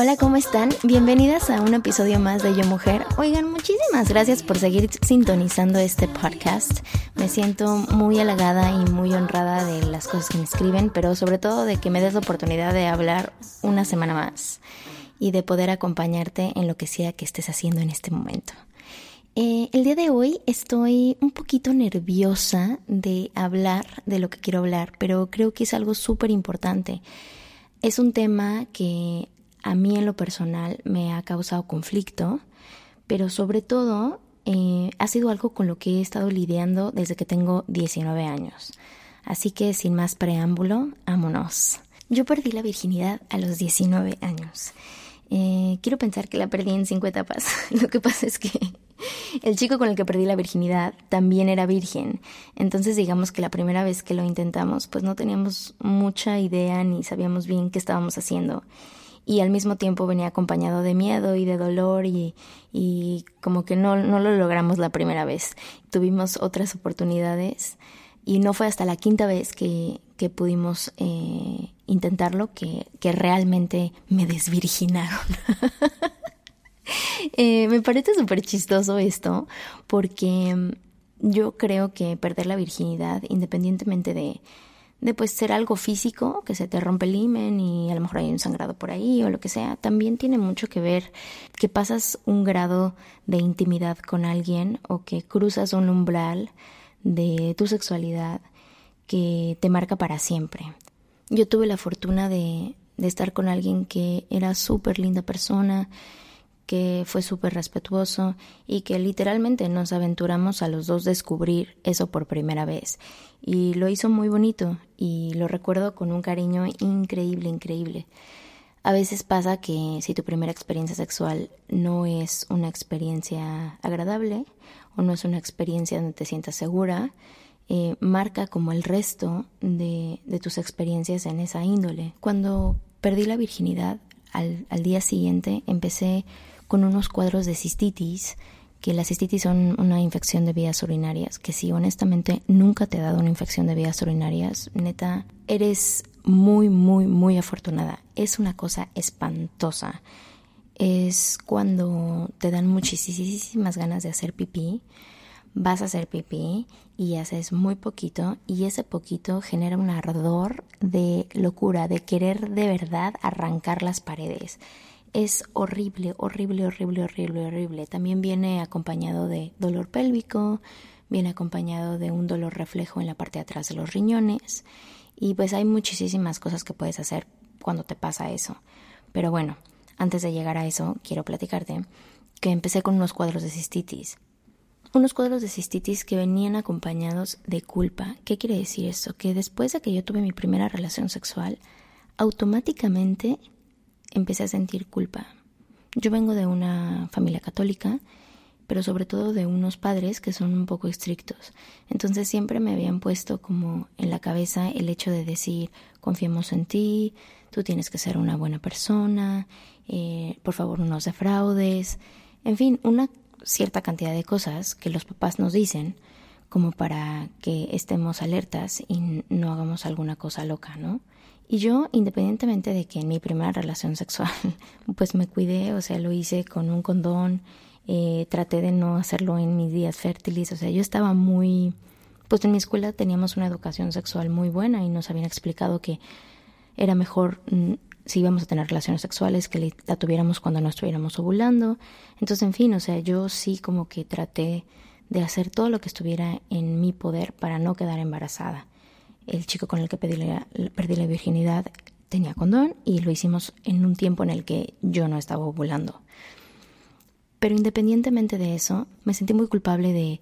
Hola, ¿cómo están? Bienvenidas a un episodio más de Yo Mujer. Oigan, muchísimas gracias por seguir sintonizando este podcast. Me siento muy halagada y muy honrada de las cosas que me escriben, pero sobre todo de que me des la oportunidad de hablar una semana más y de poder acompañarte en lo que sea que estés haciendo en este momento. Eh, el día de hoy estoy un poquito nerviosa de hablar de lo que quiero hablar, pero creo que es algo súper importante. Es un tema que a mí en lo personal me ha causado conflicto, pero sobre todo eh, ha sido algo con lo que he estado lidiando desde que tengo 19 años. Así que sin más preámbulo, vámonos. Yo perdí la virginidad a los 19 años. Eh, quiero pensar que la perdí en cinco etapas. Lo que pasa es que el chico con el que perdí la virginidad también era virgen. Entonces digamos que la primera vez que lo intentamos pues no teníamos mucha idea ni sabíamos bien qué estábamos haciendo. Y al mismo tiempo venía acompañado de miedo y de dolor y, y como que no, no lo logramos la primera vez. Tuvimos otras oportunidades y no fue hasta la quinta vez que, que pudimos eh, intentarlo que, que realmente me desvirginaron. eh, me parece súper chistoso esto porque yo creo que perder la virginidad, independientemente de, de pues ser algo físico, que se te rompe el himen y a lo mejor hay un sangrado por ahí o lo que sea, también tiene mucho que ver que pasas un grado de intimidad con alguien o que cruzas un umbral de tu sexualidad que te marca para siempre. Yo tuve la fortuna de, de estar con alguien que era súper linda persona, que fue súper respetuoso y que literalmente nos aventuramos a los dos descubrir eso por primera vez. Y lo hizo muy bonito y lo recuerdo con un cariño increíble, increíble. A veces pasa que si tu primera experiencia sexual no es una experiencia agradable o no es una experiencia donde te sientas segura, eh, marca como el resto de, de, tus experiencias en esa índole. Cuando perdí la virginidad, al, al día siguiente empecé con unos cuadros de cistitis, que las cistitis son una infección de vías urinarias, que si honestamente nunca te ha dado una infección de vías urinarias, neta, eres muy, muy, muy afortunada. Es una cosa espantosa. Es cuando te dan muchísimas ganas de hacer pipí, vas a hacer pipí y haces muy poquito y ese poquito genera un ardor de locura, de querer de verdad arrancar las paredes es horrible, horrible, horrible, horrible, horrible. También viene acompañado de dolor pélvico, viene acompañado de un dolor reflejo en la parte de atrás de los riñones y pues hay muchísimas cosas que puedes hacer cuando te pasa eso. Pero bueno, antes de llegar a eso, quiero platicarte que empecé con unos cuadros de cistitis. Unos cuadros de cistitis que venían acompañados de culpa. ¿Qué quiere decir esto? Que después de que yo tuve mi primera relación sexual, automáticamente empecé a sentir culpa. Yo vengo de una familia católica, pero sobre todo de unos padres que son un poco estrictos. Entonces siempre me habían puesto como en la cabeza el hecho de decir, confiemos en ti, tú tienes que ser una buena persona, eh, por favor no nos defraudes, en fin, una cierta cantidad de cosas que los papás nos dicen como para que estemos alertas y no hagamos alguna cosa loca, ¿no? Y yo, independientemente de que en mi primera relación sexual, pues me cuidé, o sea, lo hice con un condón, eh, traté de no hacerlo en mis días fértiles, o sea, yo estaba muy, pues en mi escuela teníamos una educación sexual muy buena y nos habían explicado que era mejor mm, si íbamos a tener relaciones sexuales que la tuviéramos cuando no estuviéramos ovulando. Entonces, en fin, o sea, yo sí como que traté de hacer todo lo que estuviera en mi poder para no quedar embarazada. El chico con el que perdí la, virginidad tenía condón y lo hicimos en un tiempo en el que yo no estaba ovulando. Pero independientemente de eso, me sentí muy culpable de,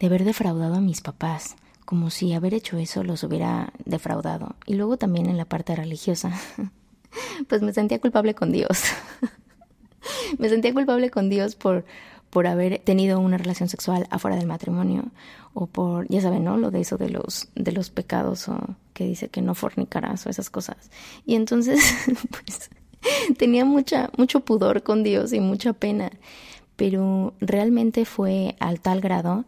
de haber defraudado a mis papás, como si haber hecho eso los hubiera defraudado. Y luego también en la parte religiosa, pues me sentía culpable con Dios. me sentía culpable con Dios por, por haber tenido una relación sexual afuera del matrimonio o por, ya saben, ¿no? Lo de eso de los, de los pecados o que dice que no fornicarás o esas cosas. Y entonces, pues, tenía mucha, mucho pudor con Dios y mucha pena, pero realmente fue al tal grado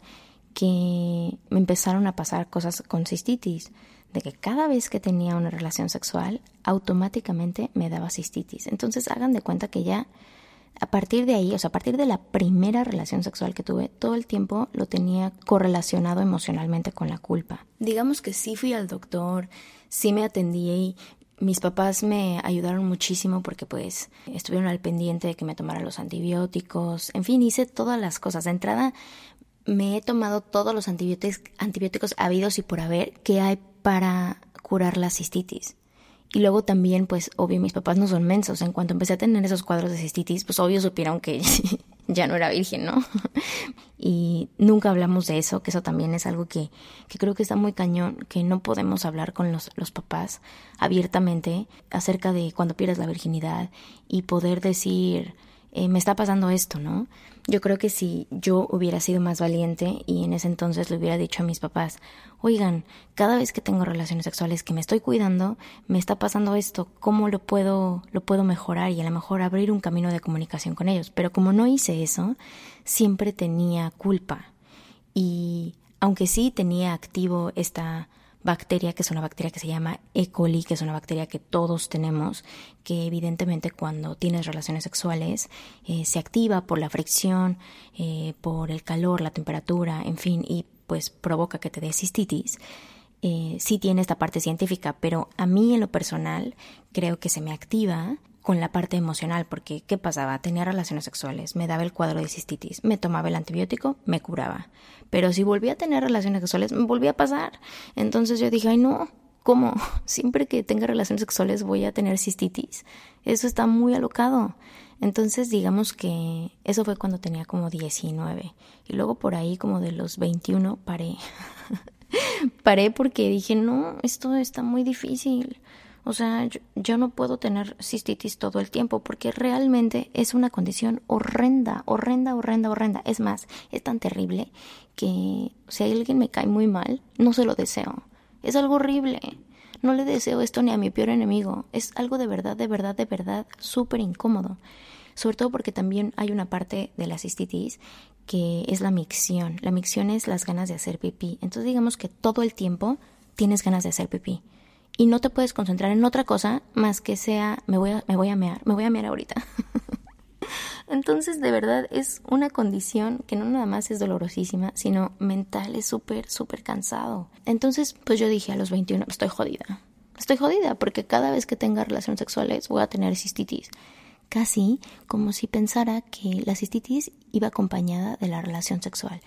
que me empezaron a pasar cosas con cistitis, de que cada vez que tenía una relación sexual, automáticamente me daba cistitis. Entonces hagan de cuenta que ya a partir de ahí, o sea, a partir de la primera relación sexual que tuve, todo el tiempo lo tenía correlacionado emocionalmente con la culpa. Digamos que sí fui al doctor, sí me atendí y mis papás me ayudaron muchísimo porque pues estuvieron al pendiente de que me tomara los antibióticos, en fin, hice todas las cosas. De entrada me he tomado todos los antibióticos, antibióticos habidos y por haber que hay para curar la cistitis. Y luego también, pues, obvio, mis papás no son mensos. En cuanto empecé a tener esos cuadros de cistitis, pues obvio supieron que ya no era virgen, ¿no? y nunca hablamos de eso, que eso también es algo que, que creo que está muy cañón, que no podemos hablar con los, los papás abiertamente acerca de cuando pierdes la virginidad y poder decir, eh, me está pasando esto, ¿no? Yo creo que si yo hubiera sido más valiente y en ese entonces le hubiera dicho a mis papás, oigan, cada vez que tengo relaciones sexuales que me estoy cuidando, me está pasando esto, ¿cómo lo puedo, lo puedo mejorar y a lo mejor abrir un camino de comunicación con ellos? Pero como no hice eso, siempre tenía culpa. Y aunque sí tenía activo esta bacteria, que es una bacteria que se llama E. coli, que es una bacteria que todos tenemos, que evidentemente cuando tienes relaciones sexuales eh, se activa por la fricción, eh, por el calor, la temperatura, en fin, y pues provoca que te dé cistitis. Eh, sí tiene esta parte científica, pero a mí en lo personal creo que se me activa con la parte emocional, porque ¿qué pasaba? Tenía relaciones sexuales, me daba el cuadro de cistitis, me tomaba el antibiótico, me curaba. Pero si volvía a tener relaciones sexuales, me volvía a pasar. Entonces yo dije, ay no, ¿cómo? Siempre que tenga relaciones sexuales voy a tener cistitis. Eso está muy alocado. Entonces digamos que eso fue cuando tenía como 19. Y luego por ahí como de los 21 paré. paré porque dije, no, esto está muy difícil. O sea, yo, no puedo tener cistitis todo el tiempo porque realmente es una condición horrenda, horrenda, horrenda, horrenda. Es más, es tan terrible que si alguien me cae muy mal, no se lo deseo. Es algo horrible. No le deseo esto ni a mi peor enemigo. Es algo de verdad, de verdad, de verdad súper incómodo. Sobre todo porque también hay una parte de la cistitis que es la micción. La micción es las ganas de hacer pipí. Entonces digamos que todo el tiempo tienes ganas de hacer pipí y no te puedes concentrar en otra cosa más que sea me voy a, me voy a mear, me voy a mear ahorita. Entonces, de verdad, es una condición que no nada más es dolorosísima, sino mental, es súper, súper cansado. Entonces, pues yo dije a los 21, estoy jodida. Estoy jodida porque cada vez que tenga relaciones sexuales voy a tener cistitis. Casi como si pensara que la cistitis iba acompañada de la relación sexual.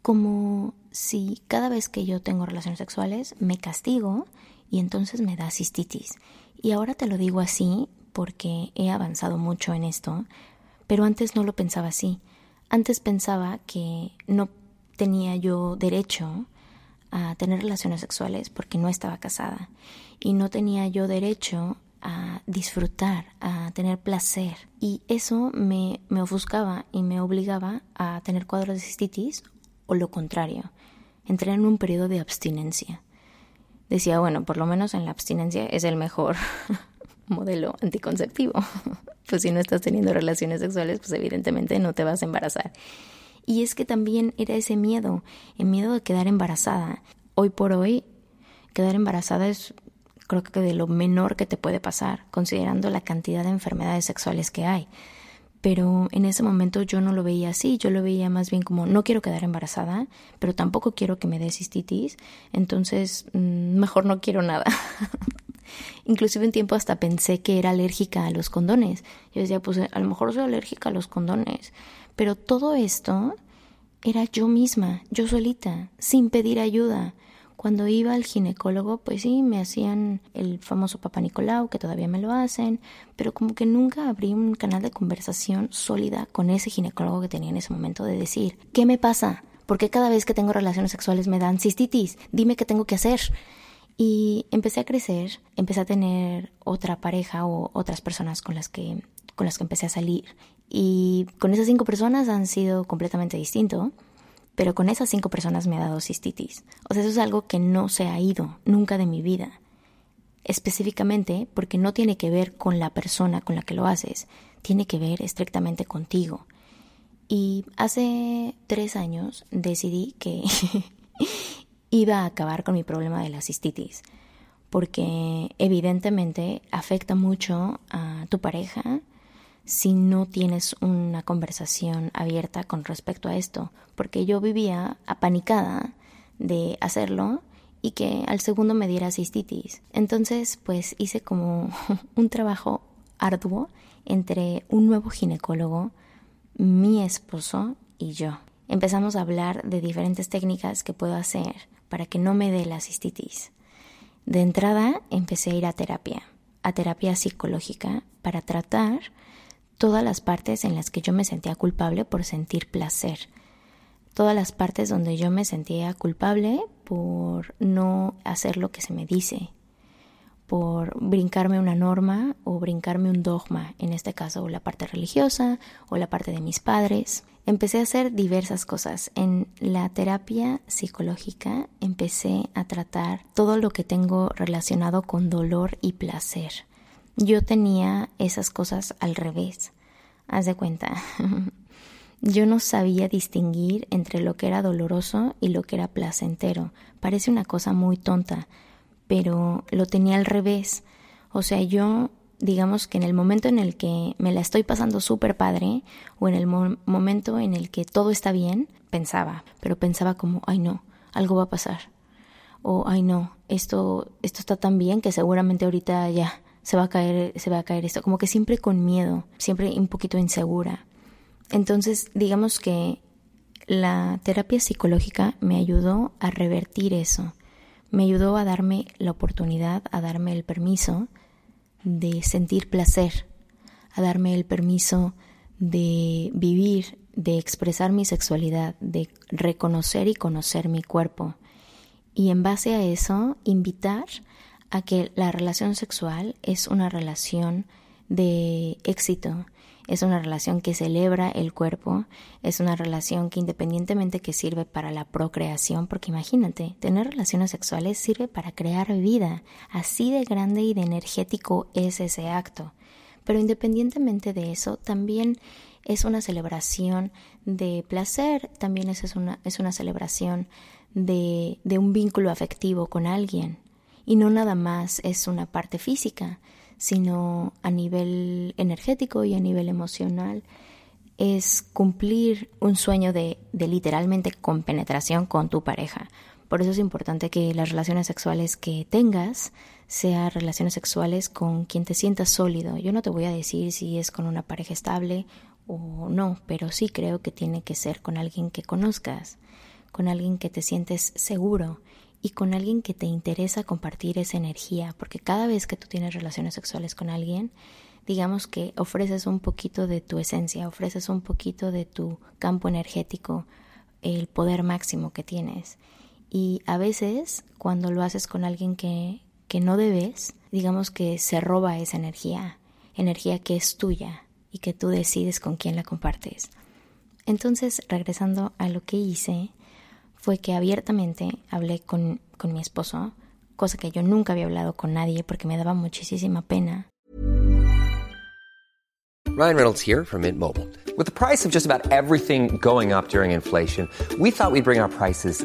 Como si cada vez que yo tengo relaciones sexuales me castigo y entonces me da cistitis. Y ahora te lo digo así porque he avanzado mucho en esto, pero antes no lo pensaba así. Antes pensaba que no tenía yo derecho a tener relaciones sexuales porque no estaba casada y no tenía yo derecho a disfrutar, a tener placer. Y eso me, me ofuscaba y me obligaba a tener cuadros de cistitis o lo contrario, entrar en un periodo de abstinencia decía, bueno, por lo menos en la abstinencia es el mejor modelo anticonceptivo. pues si no estás teniendo relaciones sexuales, pues evidentemente no te vas a embarazar. Y es que también era ese miedo, el miedo de quedar embarazada. Hoy por hoy, quedar embarazada es creo que de lo menor que te puede pasar, considerando la cantidad de enfermedades sexuales que hay pero en ese momento yo no lo veía así, yo lo veía más bien como no quiero quedar embarazada, pero tampoco quiero que me dé cistitis, entonces mm, mejor no quiero nada. Inclusive un tiempo hasta pensé que era alérgica a los condones. Yo decía, pues a lo mejor soy alérgica a los condones. Pero todo esto era yo misma, yo solita, sin pedir ayuda. Cuando iba al ginecólogo, pues sí, me hacían el famoso Papa Nicolau, que todavía me lo hacen, pero como que nunca abrí un canal de conversación sólida con ese ginecólogo que tenía en ese momento de decir, ¿qué me pasa? ¿Por qué cada vez que tengo relaciones sexuales me dan cistitis? Dime qué tengo que hacer. Y empecé a crecer, empecé a tener otra pareja o otras personas con las que, con las que empecé a salir. Y con esas cinco personas han sido completamente distinto, pero con esas cinco personas me ha dado cistitis. O sea, eso es algo que no se ha ido nunca de mi vida. Específicamente porque no tiene que ver con la persona con la que lo haces, tiene que ver estrictamente contigo. Y hace tres años decidí que iba a acabar con mi problema de la cistitis, porque evidentemente afecta mucho a tu pareja si no tienes una conversación abierta con respecto a esto, porque yo vivía apanicada de hacerlo y que al segundo me diera cistitis. Entonces, pues hice como un trabajo arduo entre un nuevo ginecólogo, mi esposo y yo. Empezamos a hablar de diferentes técnicas que puedo hacer para que no me dé la cistitis. De entrada empecé a ir a terapia, a terapia psicológica, para tratar todas las partes en las que yo me sentía culpable por sentir placer, todas las partes donde yo me sentía culpable por no hacer lo que se me dice, por brincarme una norma o brincarme un dogma, en este caso la parte religiosa o la parte de mis padres. Empecé a hacer diversas cosas. En la terapia psicológica empecé a tratar todo lo que tengo relacionado con dolor y placer. Yo tenía esas cosas al revés. Haz de cuenta. Yo no sabía distinguir entre lo que era doloroso y lo que era placentero. Parece una cosa muy tonta, pero lo tenía al revés. O sea, yo, digamos que en el momento en el que me la estoy pasando súper padre, o en el momento en el que todo está bien, pensaba, pero pensaba como, ay no, algo va a pasar. O, ay no, esto, esto está tan bien que seguramente ahorita ya se va a caer, se va a caer esto. Como que siempre con miedo, siempre un poquito insegura. Entonces, digamos que la terapia psicológica me ayudó a revertir eso me ayudó a darme la oportunidad, a darme el permiso de sentir placer, a darme el permiso de vivir, de expresar mi sexualidad, de reconocer y conocer mi cuerpo. Y en base a eso, invitar a que la relación sexual es una relación de éxito, es una relación que celebra el cuerpo, es una relación que independientemente que sirve para la procreación, porque imagínate, tener relaciones sexuales sirve para crear vida, así de grande y de energético es ese acto. Pero independientemente de eso, también es una celebración de placer, también es una, es una celebración de, de un vínculo afectivo con alguien. Y no nada más es una parte física, sino a nivel energético y a nivel emocional, es cumplir un sueño de, de literalmente compenetración con tu pareja. Por eso es importante que las relaciones sexuales que tengas sean relaciones sexuales con quien te sientas sólido. Yo no te voy a decir si es con una pareja estable o no, pero sí creo que tiene que ser con alguien que conozcas, con alguien que te sientes seguro y con alguien que te interesa compartir esa energía, porque cada vez que tú tienes relaciones sexuales con alguien, digamos que ofreces un poquito de tu esencia, ofreces un poquito de tu campo energético, el poder máximo que tienes. Y a veces, cuando lo haces con alguien que, que no debes, digamos que se roba esa energía, energía que es tuya y que tú decides con quién la compartes. Entonces, regresando a lo que hice, fue que abiertamente hablé con, con mi esposo, cosa que yo nunca había hablado con nadie porque me daba muchísima pena. Ryan Reynolds here from Mint Mobile. With the price of just about everything going up during inflation, we thought we'd bring our prices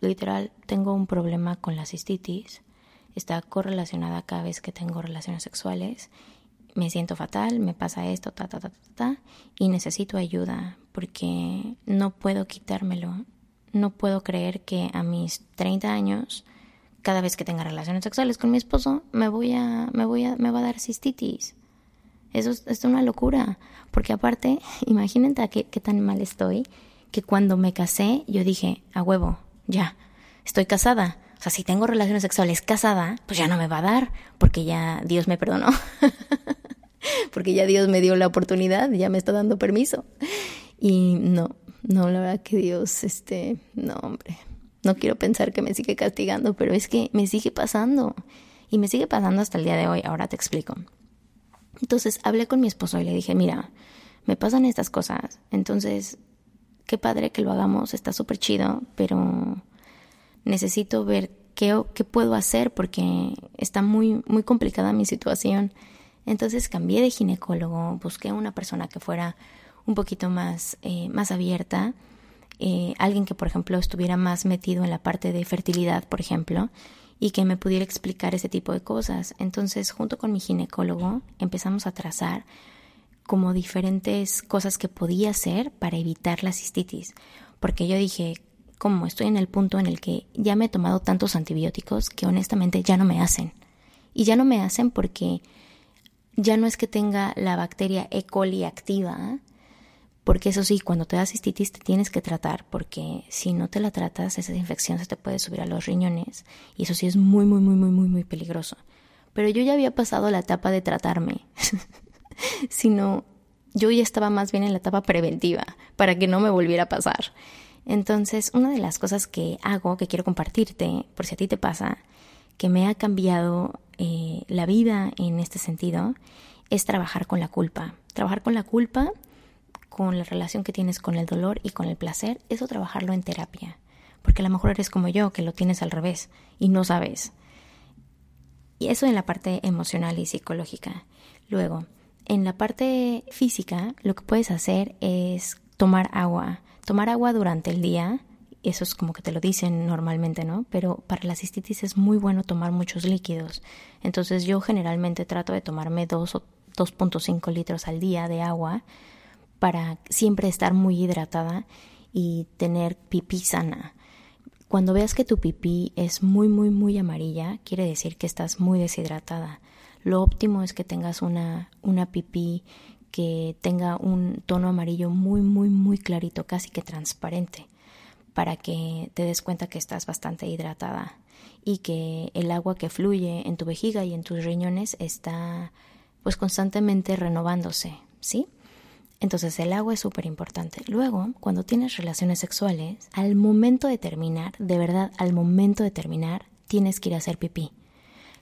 literal, tengo un problema con la cistitis. Está correlacionada cada vez que tengo relaciones sexuales. Me siento fatal, me pasa esto, ta, ta, ta, ta, ta, y necesito ayuda porque no puedo quitármelo. No puedo creer que a mis 30 años cada vez que tenga relaciones sexuales con mi esposo, me voy a, me voy a, me va a dar cistitis. Eso es, una locura. Porque aparte, imagínate qué, qué tan mal estoy, que cuando me casé, yo dije, a huevo, ya, estoy casada. O sea, si tengo relaciones sexuales casada, pues ya no me va a dar, porque ya Dios me perdonó. porque ya Dios me dio la oportunidad, ya me está dando permiso. Y no, no, la verdad que Dios, este, no, hombre, no quiero pensar que me sigue castigando, pero es que me sigue pasando. Y me sigue pasando hasta el día de hoy. Ahora te explico. Entonces hablé con mi esposo y le dije, mira, me pasan estas cosas. Entonces, qué padre que lo hagamos, está súper chido, pero necesito ver qué, puedo hacer porque está muy, muy complicada mi situación. Entonces cambié de ginecólogo, busqué una persona que fuera un poquito más, eh, más abierta eh, alguien que, por ejemplo, estuviera más metido en la parte de fertilidad, por ejemplo, y que me pudiera explicar ese tipo de cosas. Entonces, junto con mi ginecólogo, empezamos a trazar como diferentes cosas que podía hacer para evitar la cistitis. Porque yo dije, como estoy en el punto en el que ya me he tomado tantos antibióticos que honestamente ya no me hacen. Y ya no me hacen porque ya no es que tenga la bacteria E. coli activa, porque eso sí, cuando te da cistitis te tienes que tratar, porque si no te la tratas, esa infección se te puede subir a los riñones y eso sí es muy, muy, muy, muy, muy, muy peligroso. Pero yo ya había pasado la etapa de tratarme, sino yo ya estaba más bien en la etapa preventiva, para que no me volviera a pasar. Entonces, una de las cosas que hago, que quiero compartirte, por si a ti te pasa, que me ha cambiado eh, la vida en este sentido, es trabajar con la culpa. Trabajar con la culpa con la relación que tienes con el dolor y con el placer, eso trabajarlo en terapia. Porque a lo mejor eres como yo, que lo tienes al revés y no sabes. Y eso en la parte emocional y psicológica. Luego, en la parte física, lo que puedes hacer es tomar agua. Tomar agua durante el día, eso es como que te lo dicen normalmente, ¿no? Pero para la cistitis es muy bueno tomar muchos líquidos. Entonces yo generalmente trato de tomarme 2 o 2.5 litros al día de agua para siempre estar muy hidratada y tener pipí sana. Cuando veas que tu pipí es muy, muy, muy amarilla, quiere decir que estás muy deshidratada. Lo óptimo es que tengas una, una pipí que tenga un tono amarillo muy, muy, muy clarito, casi que transparente, para que te des cuenta que estás bastante hidratada y que el agua que fluye en tu vejiga y en tus riñones está pues constantemente renovándose, ¿sí? Entonces el agua es súper importante. Luego, cuando tienes relaciones sexuales, al momento de terminar, de verdad, al momento de terminar, tienes que ir a hacer pipí.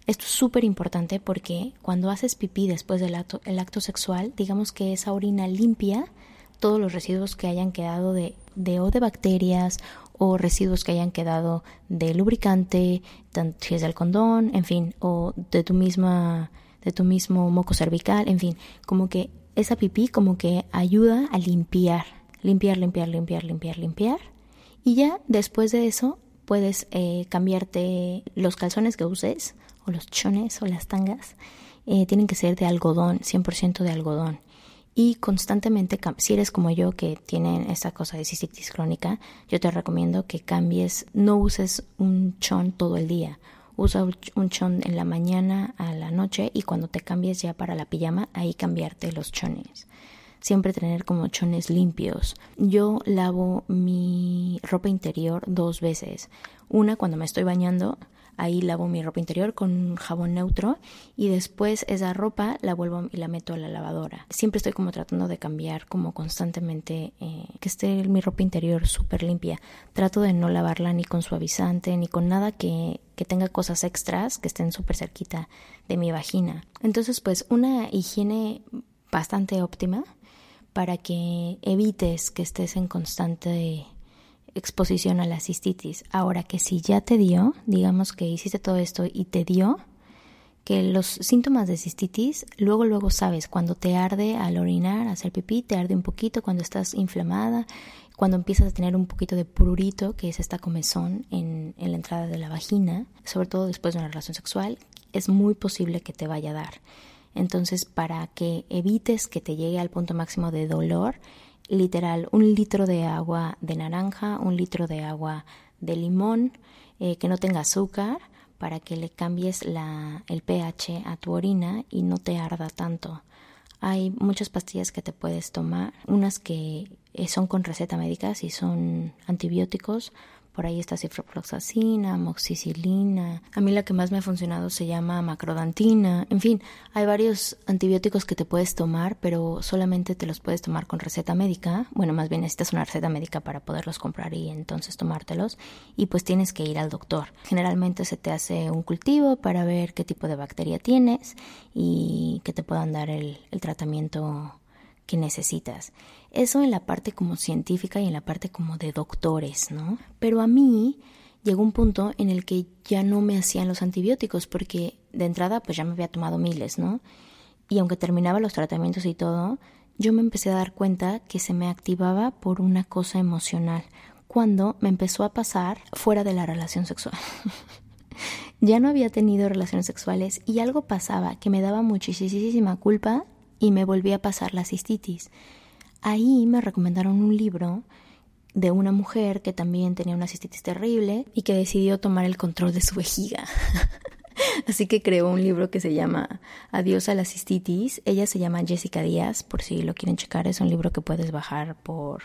Esto es súper importante porque cuando haces pipí después del acto, acto sexual, digamos que esa orina limpia todos los residuos que hayan quedado de, de o de bacterias o residuos que hayan quedado de lubricante, si es del condón, en fin, o de tu misma de tu mismo moco cervical, en fin, como que esa pipí como que ayuda a limpiar, limpiar, limpiar, limpiar, limpiar, limpiar. Y ya después de eso puedes eh, cambiarte los calzones que uses, o los chones o las tangas, eh, tienen que ser de algodón, 100% de algodón. Y constantemente, si eres como yo que tienen esa cosa de cistitis crónica, yo te recomiendo que cambies, no uses un chon todo el día usa un chon en la mañana a la noche y cuando te cambies ya para la pijama, ahí cambiarte los chones. Siempre tener como chones limpios. Yo lavo mi ropa interior dos veces. Una cuando me estoy bañando, Ahí lavo mi ropa interior con jabón neutro y después esa ropa la vuelvo y la meto a la lavadora. Siempre estoy como tratando de cambiar como constantemente eh, que esté mi ropa interior súper limpia. Trato de no lavarla ni con suavizante ni con nada que, que tenga cosas extras que estén súper cerquita de mi vagina. Entonces pues una higiene bastante óptima para que evites que estés en constante exposición a la cistitis. Ahora que si ya te dio, digamos que hiciste todo esto y te dio, que los síntomas de cistitis, luego luego sabes, cuando te arde al orinar, hacer pipí, te arde un poquito, cuando estás inflamada, cuando empiezas a tener un poquito de prurito, que es esta comezón en, en la entrada de la vagina, sobre todo después de una relación sexual, es muy posible que te vaya a dar. Entonces, para que evites que te llegue al punto máximo de dolor, literal un litro de agua de naranja, un litro de agua de limón, eh, que no tenga azúcar, para que le cambies la, el pH a tu orina y no te arda tanto. Hay muchas pastillas que te puedes tomar, unas que eh, son con receta médica y son antibióticos, por ahí está ciprofloxacina, amoxicilina. A mí la que más me ha funcionado se llama macrodantina. En fin, hay varios antibióticos que te puedes tomar, pero solamente te los puedes tomar con receta médica. Bueno, más bien necesitas una receta médica para poderlos comprar y entonces tomártelos. Y pues tienes que ir al doctor. Generalmente se te hace un cultivo para ver qué tipo de bacteria tienes y que te puedan dar el, el tratamiento que necesitas. Eso en la parte como científica y en la parte como de doctores, ¿no? Pero a mí llegó un punto en el que ya no me hacían los antibióticos porque de entrada pues ya me había tomado miles, ¿no? Y aunque terminaba los tratamientos y todo, yo me empecé a dar cuenta que se me activaba por una cosa emocional, cuando me empezó a pasar fuera de la relación sexual. ya no había tenido relaciones sexuales y algo pasaba que me daba muchísima culpa y me volví a pasar la cistitis. Ahí me recomendaron un libro de una mujer que también tenía una cistitis terrible y que decidió tomar el control de su vejiga. Así que creó un libro que se llama Adiós a la cistitis. Ella se llama Jessica Díaz, por si lo quieren checar. Es un libro que puedes bajar por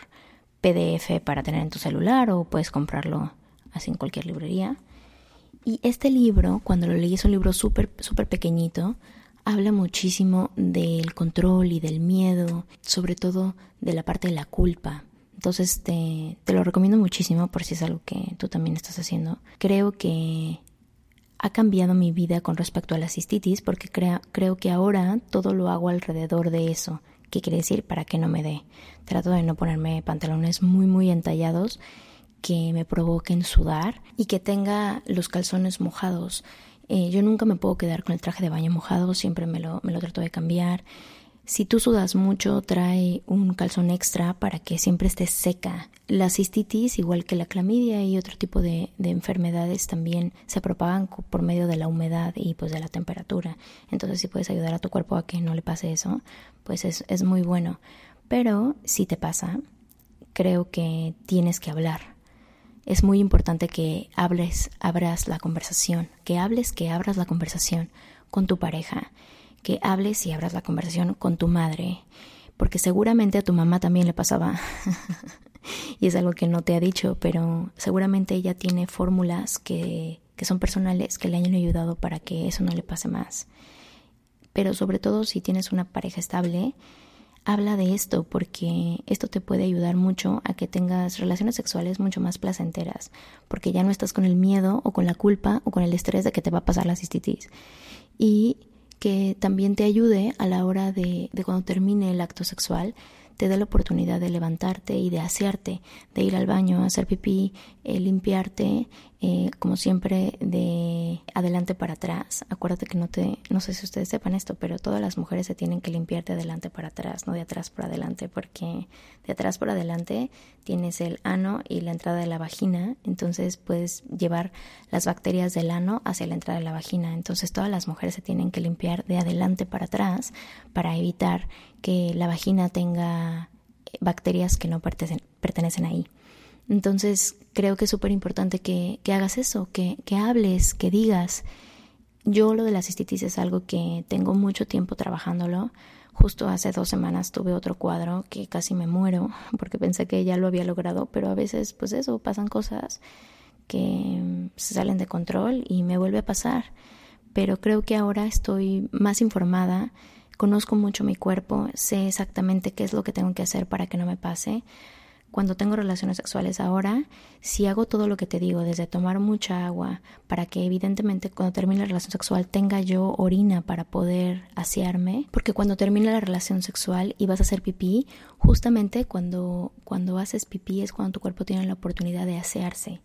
PDF para tener en tu celular o puedes comprarlo así en cualquier librería. Y este libro, cuando lo leí, es un libro súper, súper pequeñito, habla muchísimo del control y del miedo, sobre todo de la parte de la culpa. Entonces te, te, lo recomiendo muchísimo por si es algo que tú también estás haciendo. Creo que ha cambiado mi vida con respecto a la cistitis porque creo que ahora todo lo hago alrededor de eso. ¿Qué quiere decir? Para que no me dé. Trato de no ponerme pantalones muy muy entallados que me provoquen sudar y que tenga los calzones mojados. Eh, yo nunca me puedo quedar con el traje de baño mojado, siempre me lo, me lo trato de cambiar. Si tú sudas mucho, trae un calzón extra para que siempre esté seca. La cistitis, igual que la clamidia y otro tipo de, de, enfermedades, también se propagan por medio de la humedad y pues de la temperatura. Entonces, si puedes ayudar a tu cuerpo a que no le pase eso, pues es, es muy bueno. Pero si te pasa, creo que tienes que hablar es muy importante que hables, abras la conversación, que hables, que abras la conversación con tu pareja, que hables y abras la conversación con tu madre, porque seguramente a tu mamá también le pasaba. y es algo que no te ha dicho, pero seguramente ella tiene fórmulas que, que son personales que le hayan ayudado para que eso no le pase más. Pero sobre todo si tienes una pareja estable, habla de esto porque esto te puede ayudar mucho a que tengas relaciones sexuales mucho más placenteras, porque ya no estás con el miedo o con la culpa o con el estrés de que te va a pasar la cistitis. Y que también te ayude a la hora de, de cuando termine el acto sexual, te dé la oportunidad de levantarte y de asearte, de ir al baño, hacer pipí, eh, limpiarte, eh, como siempre, de adelante para atrás. Acuérdate que no te, no sé si ustedes sepan esto, pero todas las mujeres se tienen que limpiar de adelante para atrás, no de atrás para adelante, porque de atrás para adelante tienes el ano y la entrada de la vagina, entonces puedes llevar las bacterias del ano hacia la entrada de la vagina. Entonces todas las mujeres se tienen que limpiar de adelante para atrás para evitar que la vagina tenga bacterias que no pertenecen, ahí. Entonces creo que es súper importante que, hagas eso, que, que hables, que digas. Yo lo de la cistitis es algo que tengo mucho tiempo trabajándolo. Justo hace dos semanas tuve otro cuadro que casi me muero porque pensé que ya lo había logrado, pero a veces pues eso, pasan cosas que se salen de control y me vuelve a pasar. Pero creo que ahora estoy más informada, conozco mucho mi cuerpo, sé exactamente qué es lo que tengo que hacer para que no me pase cuando tengo relaciones sexuales ahora, si hago todo lo que te digo, desde tomar mucha agua, para que evidentemente cuando termine la relación sexual tenga yo orina para poder asearme, porque cuando termina la relación sexual y vas a hacer pipí, justamente cuando, cuando haces pipí es cuando tu cuerpo tiene la oportunidad de asearse.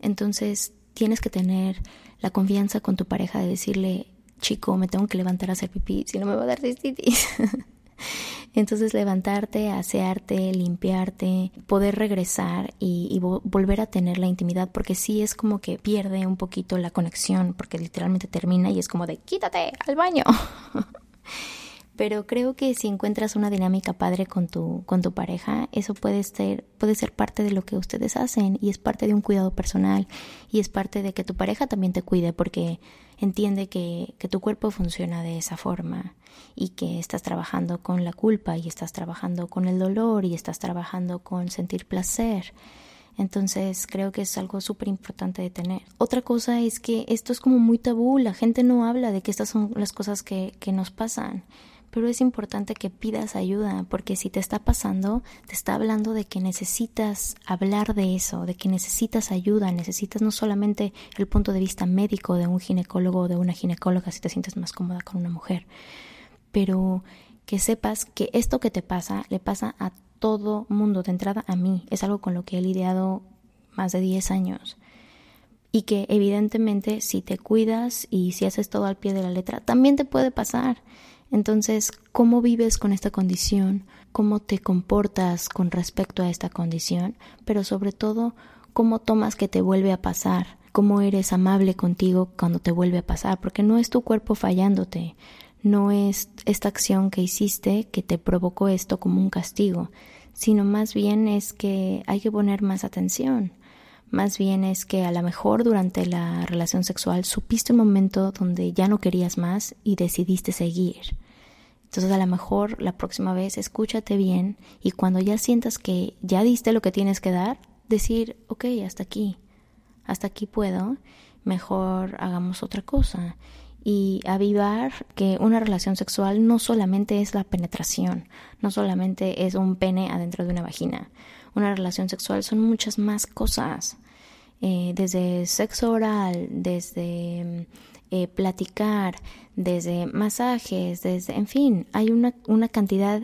Entonces tienes que tener la confianza con tu pareja de decirle, chico, me tengo que levantar a hacer pipí, si no me va a dar cistitis. Entonces levantarte, asearte, limpiarte, poder regresar y, volver a tener la intimidad, porque sí es como que pierde un poquito la conexión, porque literalmente termina y es como de quítate al baño. Pero creo que si encuentras una dinámica padre con tu, con tu pareja, eso puede ser, puede ser parte de lo que ustedes hacen y es parte de un cuidado personal y es parte de que tu pareja también te cuide porque entiende que, que tu cuerpo funciona de esa forma y que estás trabajando con la culpa y estás trabajando con el dolor y estás trabajando con sentir placer. Entonces creo que es algo súper importante de tener. Otra cosa es que esto es como muy tabú, la gente no habla de que estas son las cosas que, que nos pasan pero es importante que pidas ayuda, porque si te está pasando, te está hablando de que necesitas hablar de eso, de que necesitas ayuda, necesitas no solamente el punto de vista médico de un ginecólogo o de una ginecóloga si te sientes más cómoda con una mujer, pero que sepas que esto que te pasa le pasa a todo mundo, de entrada a mí, es algo con lo que he lidiado más de 10 años y que evidentemente si te cuidas y si haces todo al pie de la letra, también te puede pasar. Entonces, ¿cómo vives con esta condición? ¿Cómo te comportas con respecto a esta condición? Pero sobre todo, ¿cómo tomas que te vuelve a pasar? ¿Cómo eres amable contigo cuando te vuelve a pasar? Porque no es tu cuerpo fallándote, no es esta acción que hiciste que te provocó esto como un castigo, sino más bien es que hay que poner más atención. Más bien es que a lo mejor durante la relación sexual supiste un momento donde ya no querías más y decidiste seguir. Entonces a lo mejor la próxima vez escúchate bien y cuando ya sientas que ya diste lo que tienes que dar, decir, ok, hasta aquí, hasta aquí puedo, mejor hagamos otra cosa. Y avivar que una relación sexual no solamente es la penetración, no solamente es un pene adentro de una vagina una relación sexual son muchas más cosas, eh, desde sexo oral, desde eh, platicar, desde masajes, desde, en fin, hay una, una cantidad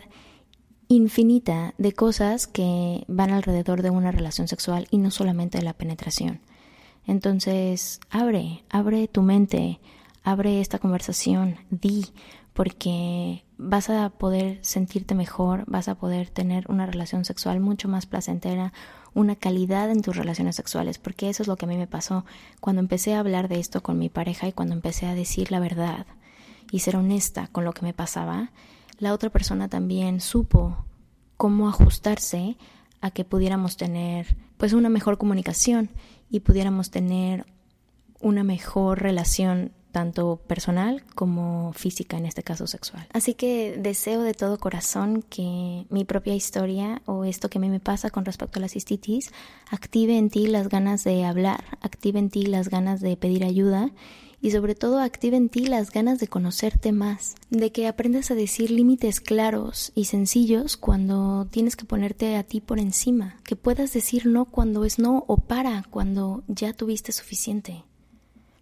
infinita de cosas que van alrededor de una relación sexual y no solamente de la penetración. Entonces, abre, abre tu mente, abre esta conversación, di, porque vas a poder sentirte mejor, vas a poder tener una relación sexual mucho más placentera, una calidad en tus relaciones sexuales, porque eso es lo que a mí me pasó cuando empecé a hablar de esto con mi pareja y cuando empecé a decir la verdad y ser honesta con lo que me pasaba, la otra persona también supo cómo ajustarse a que pudiéramos tener pues una mejor comunicación y pudiéramos tener una mejor relación tanto personal como física, en este caso sexual. Así que deseo de todo corazón que mi propia historia o esto que a mí me pasa con respecto a la cistitis active en ti las ganas de hablar, active en ti las ganas de pedir ayuda y sobre todo active en ti las ganas de conocerte más, de que aprendas a decir límites claros y sencillos cuando tienes que ponerte a ti por encima, que puedas decir no cuando es no o para cuando ya tuviste suficiente.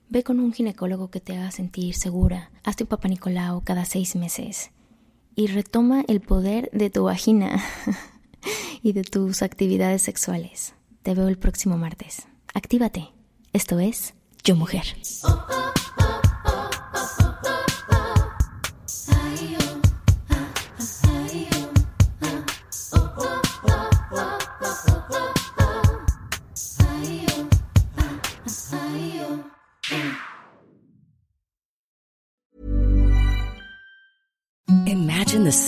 Ve con un ginecólogo que te haga sentir segura. Hazte un papá Nicolau cada seis meses. Y retoma el poder de tu vagina y de tus actividades sexuales. Te veo el próximo martes. Actívate. Esto es Yo Mujer.